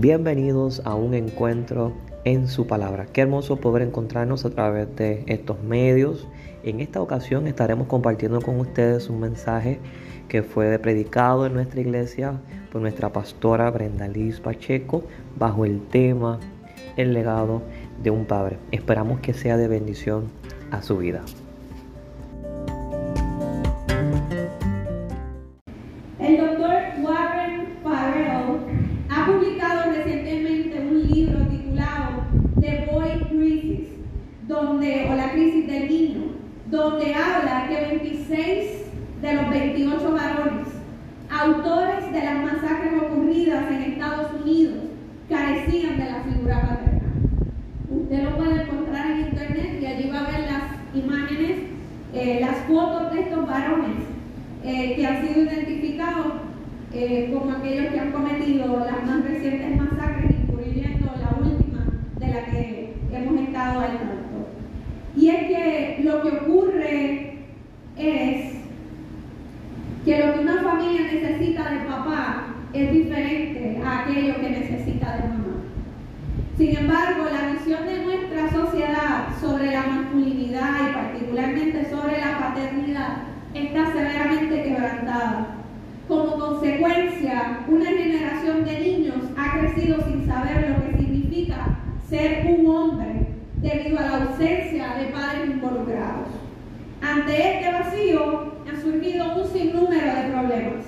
Bienvenidos a un encuentro en su palabra. Qué hermoso poder encontrarnos a través de estos medios. En esta ocasión estaremos compartiendo con ustedes un mensaje que fue predicado en nuestra iglesia por nuestra pastora Brenda Liz Pacheco bajo el tema El legado de un padre. Esperamos que sea de bendición a su vida. Eh, las fotos de estos varones eh, que han sido identificados eh, como aquellos que han cometido las más recientes masacres, incluyendo la última de la que hemos estado al y es que lo que ocurre es que lo que una familia necesita de papá es diferente a aquello que necesita de mamá. Sin embargo, la visión de nuestra sociedad sobre la masculinidad y particularmente sobre la paternidad está severamente quebrantada. Como consecuencia, una generación de niños ha crecido sin saber lo que significa ser un hombre debido a la ausencia de padres involucrados. Ante este vacío han surgido un sinnúmero de problemas.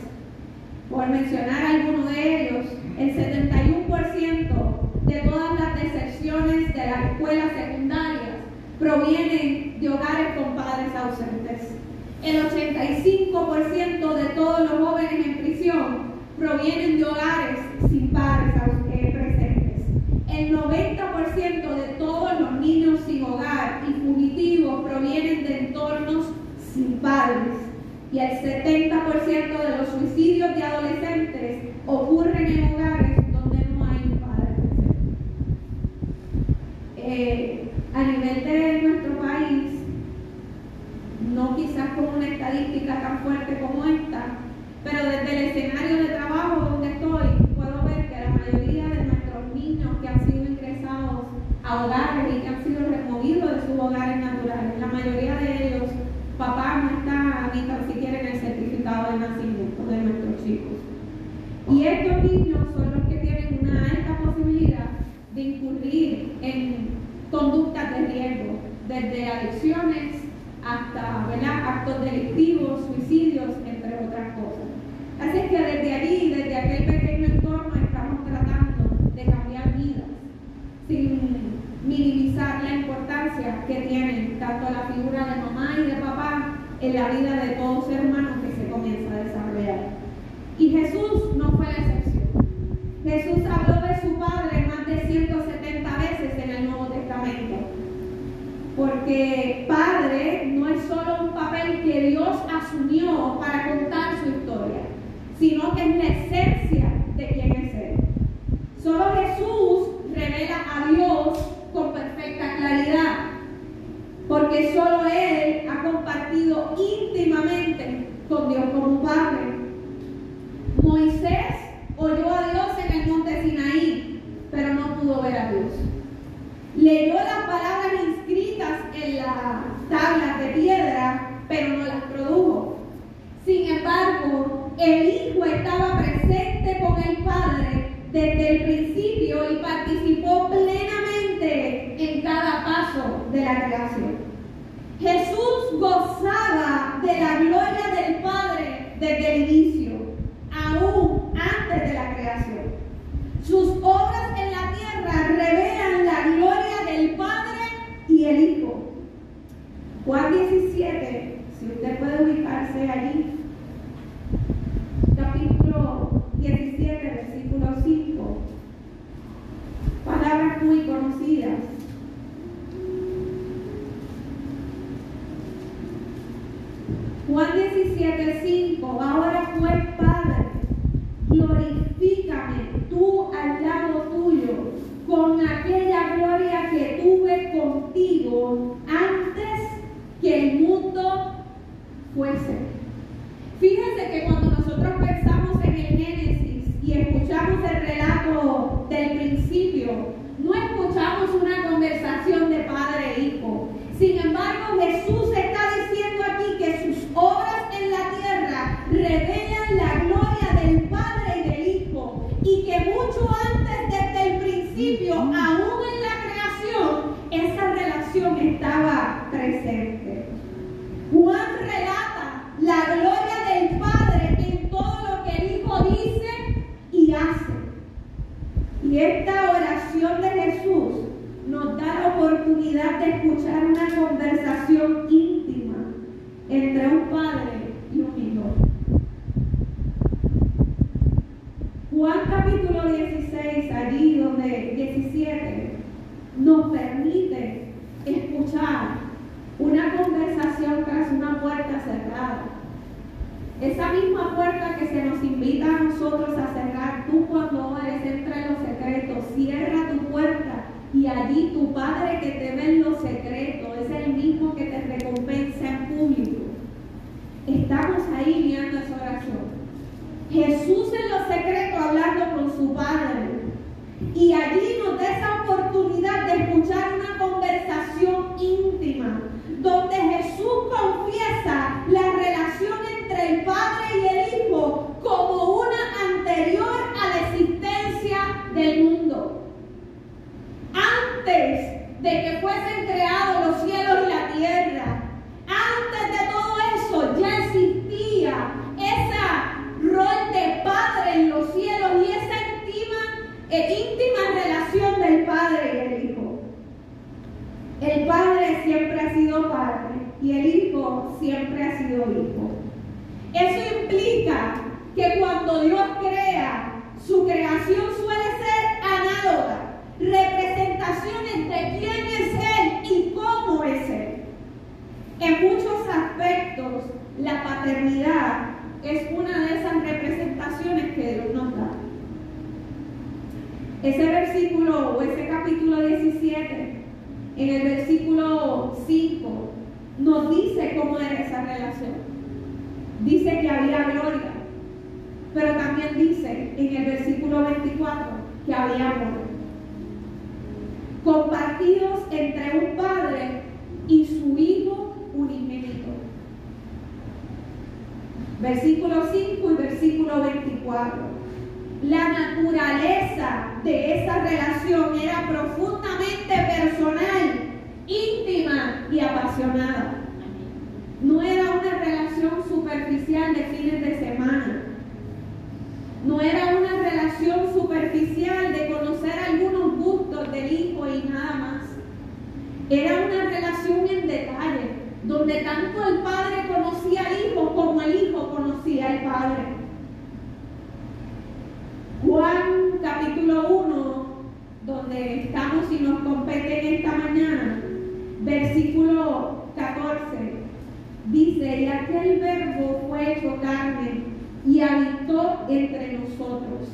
Por mencionar algunos de ellos, el 71% de todas las deserciones de las escuelas secundarias provienen de hogares con padres ausentes. El 85% de todos los jóvenes en prisión provienen de hogares sin padres presentes. El 90% de todos los niños sin hogar y fugitivos provienen de entornos sin padres. Y el 70% de los suicidios de adolescentes ocurren en hogares donde no hay un padre eh, a nivel de nuestro país, no quizás con una estadística tan fuerte como esta, pero desde el escenario de trabajo donde estoy, puedo ver que la mayoría de nuestros niños que han sido ingresados a hogares y que han sido removidos de sus hogares naturales, la mayoría de ellos, papá no está ni tan siquiera en el certificado de nacimiento de nuestros chicos. Y estos niños son los que tienen una alta posibilidad de incurrir en conductas de riesgo, desde adicciones hasta actos delictivos, suicidios, entre otras cosas. Así que desde allí, desde aquel pequeño entorno, estamos tratando de cambiar vidas, sin minimizar la importancia que tiene tanto la figura de mamá y de papá en la vida de todo ser humano que se comienza a desarrollar. Y Jesús no fue la excepción. Jesús habló de su Padre más de 170 veces en el Nuevo Testamento. Padre no es solo un papel que Dios asumió para contar su historia sino que es la esencia de quién es Él. Solo Jesús revela a Dios con perfecta claridad, porque solo Él ha compartido íntimamente con Dios como Padre. Moisés oyó a Dios en el monte Sinaí, pero no pudo ver a Dios. Leyó las palabras tablas de piedra, pero no las produjo. Sin embargo, el Hijo estaba presente con el Padre desde el principio y participó plenamente en cada paso de la creación. Jesús gozaba de la gloria del Padre desde el inicio, aún antes de la creación. Sus obras en la tierra revelan la gloria del Padre y el Hijo. Juan 17, si usted puede ubicarse allí, capítulo 17, versículo 5. Palabras muy conocidas. Juan 17, 5. Ahora pues, Padre, glorifícame tú al lado tuyo con aquella gloria que tuve contigo antes que el mundo fuese. Fíjense que cuando nosotros pensamos en el Génesis y escuchamos el relato del principio, no escuchamos una conversación de Y esta oración de Jesús nos da la oportunidad de escuchar una conversación íntima entre un padre nos dice cómo era esa relación. Dice que había gloria, pero también dice en el versículo 24 que había amor. Compartidos entre un padre y su hijo unigénito. Versículo 5 y versículo 24 la naturaleza de esa relación era profundamente personal íntima y apasionada. No era una relación superficial de fines de semana. No era una relación superficial de conocer algunos gustos del hijo y nada más. Era una relación en detalle, donde tanto el padre conocía al hijo como el hijo conocía al padre. Juan capítulo 1, donde estamos y nos versículo 14, dice, y aquel verbo fue hecho carne y habitó entre nosotros.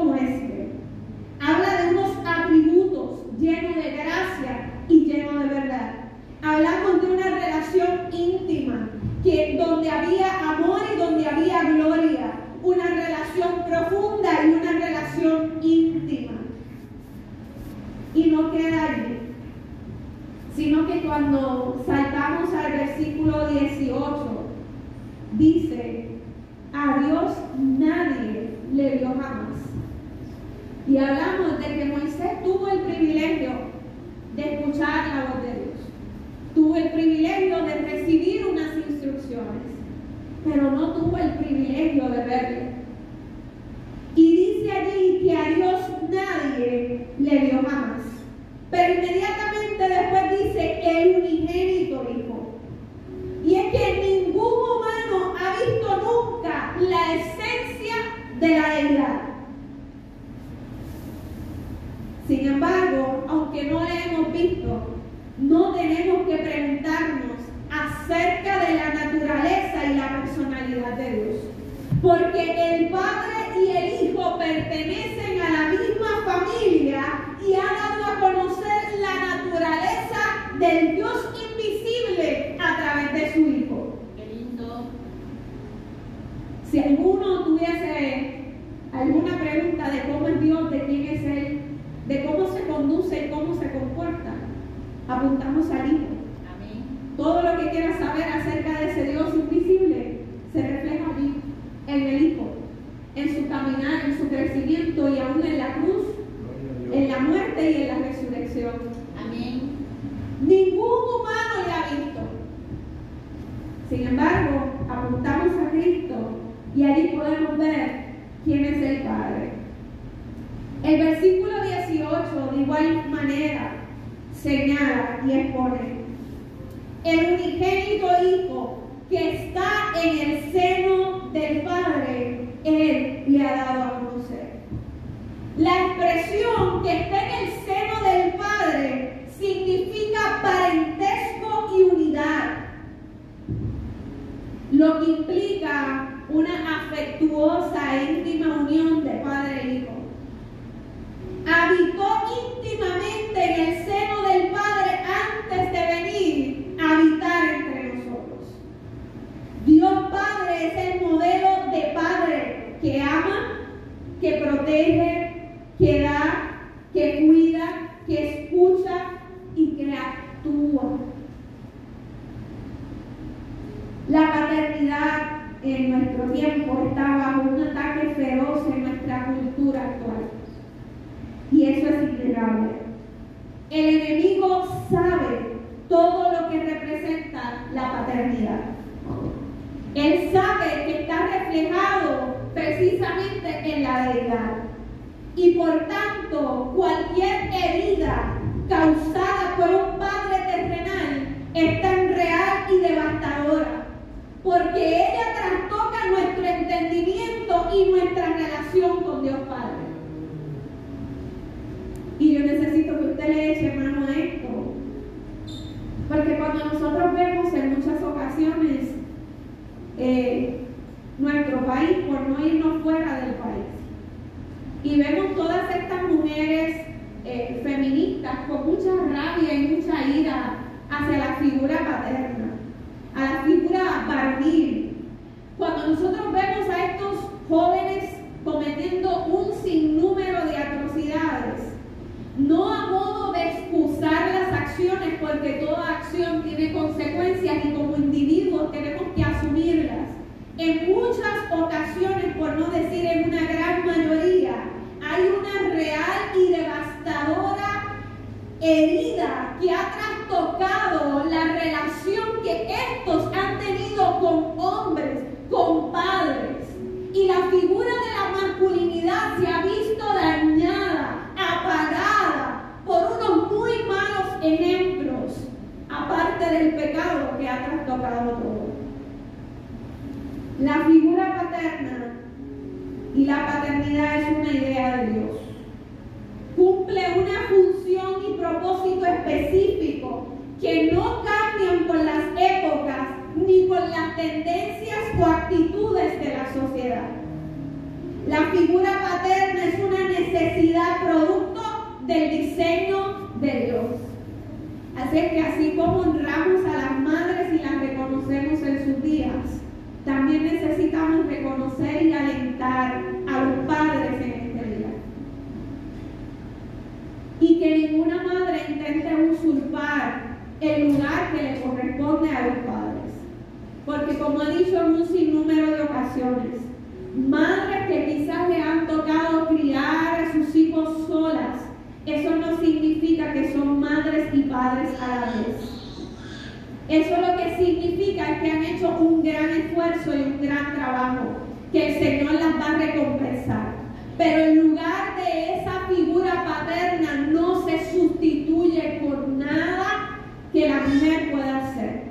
como esse enfrentarnos acerca de la naturaleza y la personalidad de Dios. Porque el Padre y el Hijo pertenecen la resurrección. Amén. Ningún humano le ha visto. Sin embargo, apuntamos a Cristo y allí podemos ver quién es el Padre. El versículo 18 de igual manera señala y expone el unigénito Hijo que está en el seno del Padre, Él le ha dado a conocer. La expresión que está en el seno del Padre significa parentesco y unidad, lo que implica una afectuosa e íntima unión de padre e hijo. Habitó íntimamente en el seno del Padre antes de venir a habitar entre nosotros. Dios Padre es el modelo de Padre que ama, que protege, que da, que cuida, que escucha y que actúa. La paternidad en nuestro tiempo está bajo un ataque feroz en nuestra cultura actual. Y eso es innegable. El enemigo sabe todo lo que representa la paternidad. Él sabe que está reflejado precisamente en la deidad. Y por tanto, cualquier herida causada por un padre terrenal es tan real y devastadora, porque ella trastoca nuestro entendimiento y nuestra relación con Dios Padre. Y yo necesito que usted le eche mano a esto, porque cuando nosotros vemos en muchas ocasiones eh, nuestro país, por no irnos fuera del país, y vemos todas estas mujeres eh, feministas con mucha rabia y mucha ira hacia la figura paterna, a la figura varonil. Cuando nosotros vemos a estos jóvenes cometiendo un sinnúmero de atrocidades, no a modo de excusar las acciones, porque toda acción tiene consecuencias y como individuos tenemos que asumirlas. En muchas ocasiones, por no decir en una gran mayoría, hay una real y devastadora herida que ha trastocado la relación que estos han tenido con hombres, con padres. Y la figura de la masculinidad se ha visto dañada, apagada por unos muy malos ejemplos, aparte del pecado que ha trastocado todo. La figura paterna y la paternidad es una idea de Dios. Cumple una función y propósito específico que no cambian con las épocas ni con las tendencias o actitudes de la sociedad. La figura paterna es una necesidad producto del diseño de Dios. Así que así como honramos a las madres y las reconocemos en sus días, también necesitamos reconocer y alentar a los padres en este día. Y que ninguna madre intente usurpar el lugar que le corresponde a los padres. Porque como he dicho en un sinnúmero de ocasiones, madres que quizás le han tocado criar a sus hijos solas, eso no significa que son madres y padres a la vez. Eso lo que significa es que han hecho un gran esfuerzo y un gran trabajo, que el Señor las va a recompensar. Pero en lugar de esa figura paterna no se sustituye por nada que la mujer pueda hacer.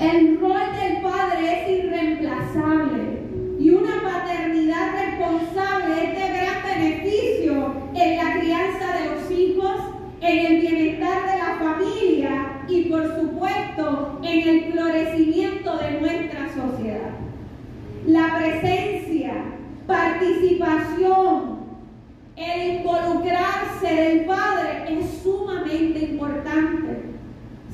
El rol del padre es irreemplazable y una paternidad responsable es de gran beneficio en la crianza de los hijos, y por supuesto en el florecimiento de nuestra sociedad. La presencia, participación, el involucrarse del Padre es sumamente importante.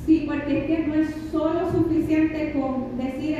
Sí, porque es que no es solo suficiente con decir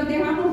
los dejamos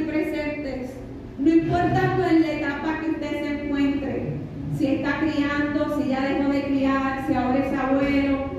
presentes, no importa en la etapa que usted se encuentre, si está criando, si ya dejó de criar, si ahora es abuelo,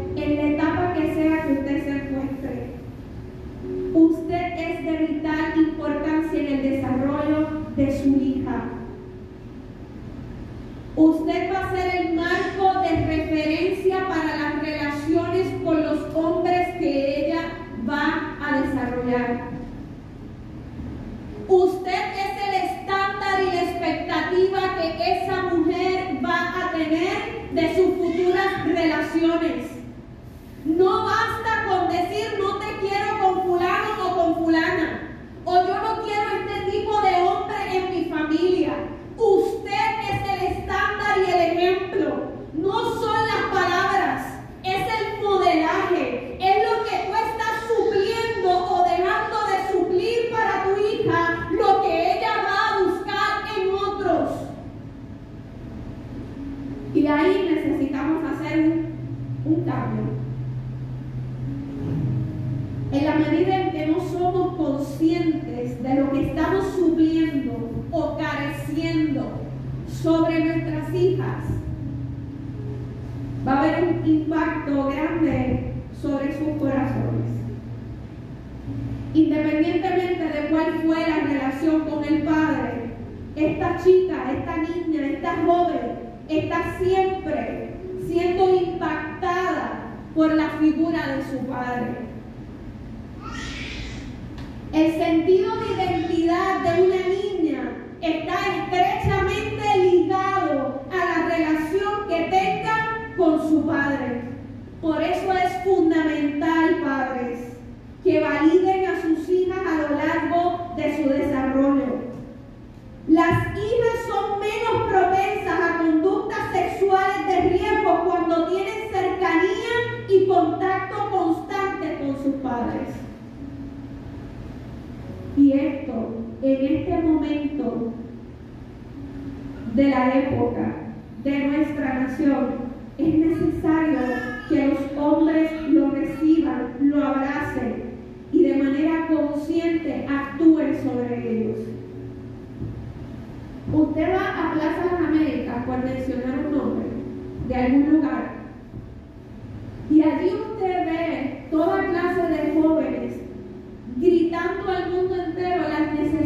al mundo entero las necesidades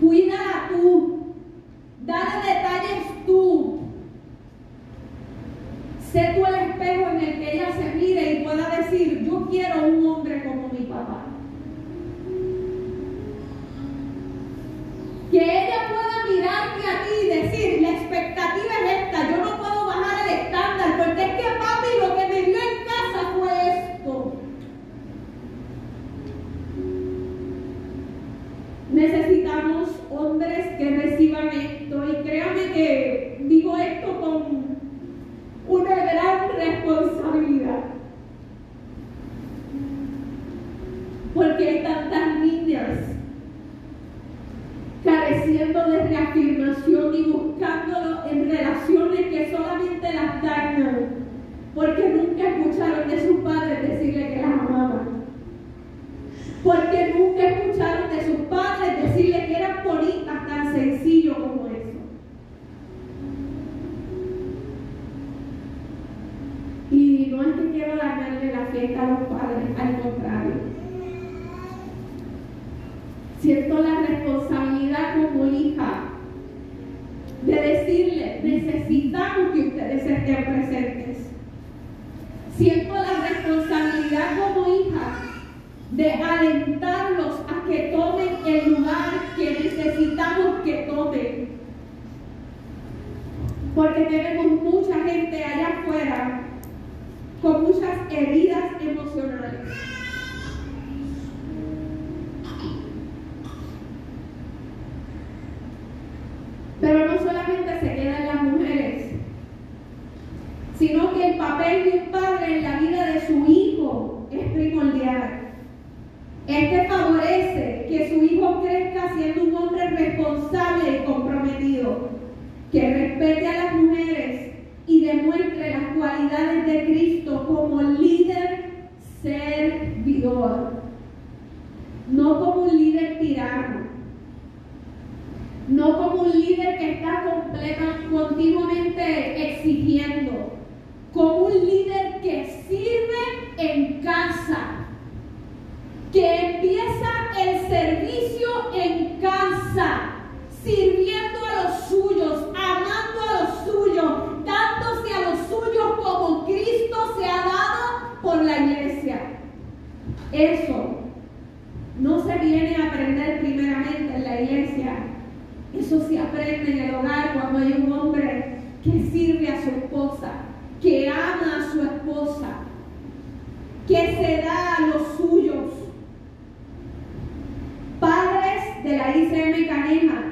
Cuídala tú. Dale detalles tú. Sé tú el espejo en el que ella se mire y pueda decir, yo quiero un hombre como mi papá. Que ella pueda mirarte a ti y decir, la expectativa es esta, yo no puedo bajar el estándar, porque es que papi lo que me dio en casa fue esto. Necesitamos hombres que reciban esto y créame que digo esto con una gran responsabilidad. Porque hay tantas niñas careciendo de reafirmación y buscándolo en relaciones que solamente las dañan, porque nunca escucharon de sus padres decirle que las amaban, porque nunca escucharon de sus padres decirle que eran bonitas, tan sencillo como eso. Y no es que quiero darle la fiesta a los padres, al contrario siento la responsabilidad como hija de decirle, necesitamos que ustedes estén presentes. Siento la responsabilidad como hija de alentarlos a que tomen el lugar que necesitamos que tomen. Porque tenemos mucha gente allá afuera con muchas heridas emocionales. Pero no solamente se queda en las mujeres, sino que el papel de un padre en la vida de su hijo es primordial. Este favorece que su hijo crezca siendo un hombre responsable y comprometido, que respete a las mujeres y demuestre las cualidades de Cristo como líder servidor, no como un líder tirano no como un líder que está completa, continuamente exigiendo, como un líder que sirve en casa, que empieza el servicio en casa, sirviendo a los suyos, amando a los suyos, dándose a los suyos como Cristo se ha dado por la iglesia. Eso no se viene a aprender primeramente en la iglesia, eso se aprende en el hogar cuando hay un hombre que sirve a su esposa, que ama a su esposa, que se da a los suyos. Padres de la ICM Caneja,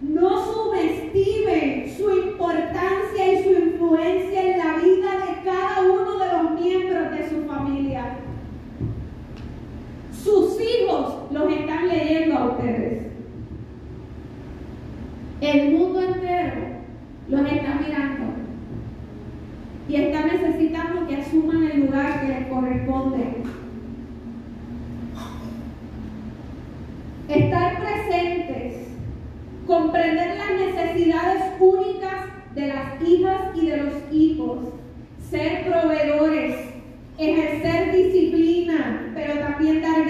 no subestimen su importancia y su influencia en la vida de cada uno de los miembros de su familia. Sus hijos los están leyendo a ustedes. El mundo entero los está mirando y está necesitando que asuman el lugar que les corresponde. Estar presentes, comprender las necesidades únicas de las hijas y de los hijos, ser proveedores, ejercer disciplina, pero también dar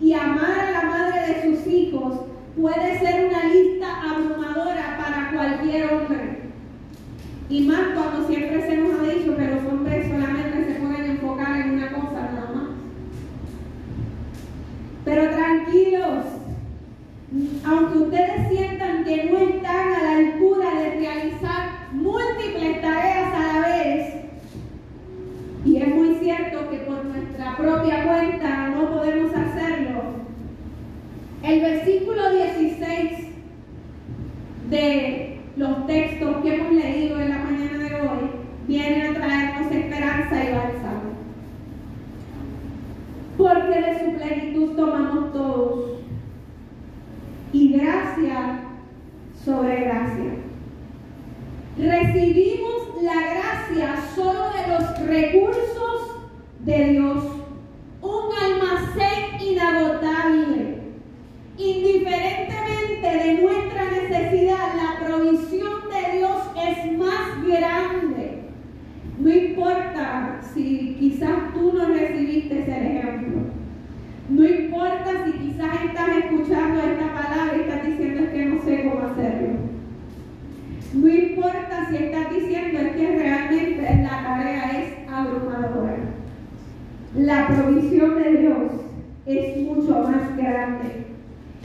y amar a la madre de sus hijos puede ser una lista abrumadora para cualquier hombre. Y más cuando siempre se nos ha dicho los hombres solamente se pueden enfocar en una cosa nada más. Pero tranquilos, aunque ustedes sientan que no están a la altura de realizar múltiples tareas a la vez, y es muy cierto que por nuestra propia cuenta no podemos hacerlo, el versículo 16 de los textos que hemos leído en la mañana de hoy viene a traernos esperanza y bálsamo. porque de su plenitud tomamos todos. Y gracia sobre gracia. Recibimos la gracia solo de los recursos de Dios, un almacén inagotable. Indiferentemente de nuestra necesidad, la provisión de Dios es más grande. No importa si quizás tú no recibiste ese ejemplo. No importa si quizás estás escuchando esta palabra y estás diciendo es que no sé cómo hacerlo. No importa si estás diciendo es que realmente la tarea es abrumadora. La provisión de Dios es mucho más grande.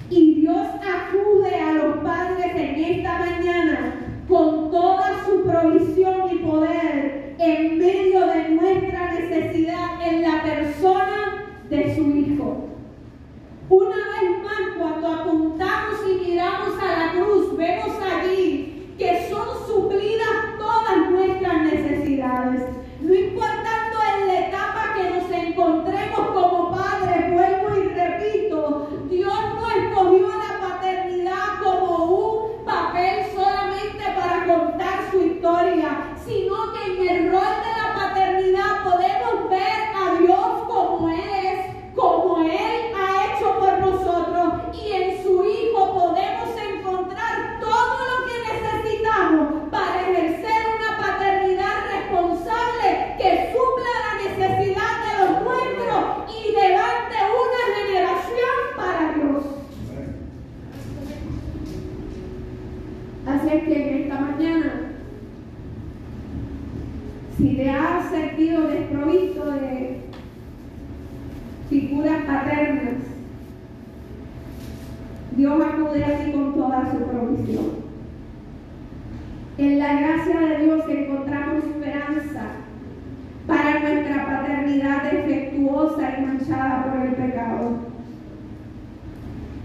Y Dios acude a los padres en esta mañana con toda su provisión y poder en medio de nuestra necesidad en la persona de su Hijo. Una vez más, cuando apuntamos y miramos a la cruz, vemos allí que son suplidas todas nuestras necesidades. No importando en la etapa que nos encontremos como padres, vuelvo y repito, Dios no escogió la paternidad como un papel solamente para contar su historia, sino que en el rol de la paternidad podemos ver a Dios como Él es, como Él ha hecho por nosotros y en su Hijo podemos encontrar todo lo que necesitamos para ejercer una paternidad responsable que supla la necesidad de los nuestros y levante una generación para Dios. Así es que en esta mañana, si te has sentido desprovisto de figuras paternas, Dios acude a ti con toda su provisión. En la gracia de Dios encontramos esperanza para nuestra paternidad defectuosa y manchada por el pecado.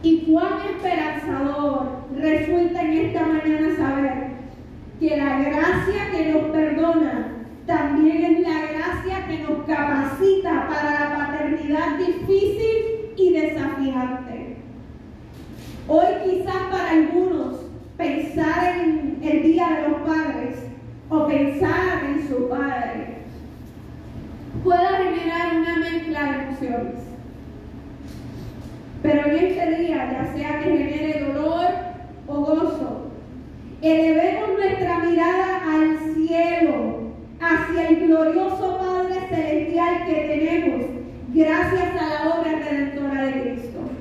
Y cuán esperanzador resulta en esta mañana saber que la gracia que nos perdona también es la gracia que nos capacita para la paternidad difícil y desafiante. Hoy quizás para algunos pensar en el Día de los Padres o pensar en su padre pueda generar una mezcla de emociones. Pero en este día, ya sea que genere dolor o gozo, elevemos nuestra mirada al cielo, hacia el glorioso Padre Celestial que tenemos gracias a la obra redentora de Cristo.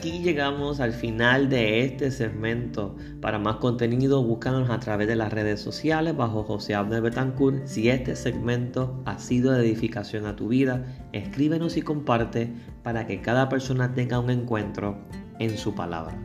Aquí llegamos al final de este segmento. Para más contenido, búscanos a través de las redes sociales bajo José Abner Betancourt. Si este segmento ha sido de edificación a tu vida, escríbenos y comparte para que cada persona tenga un encuentro en su palabra.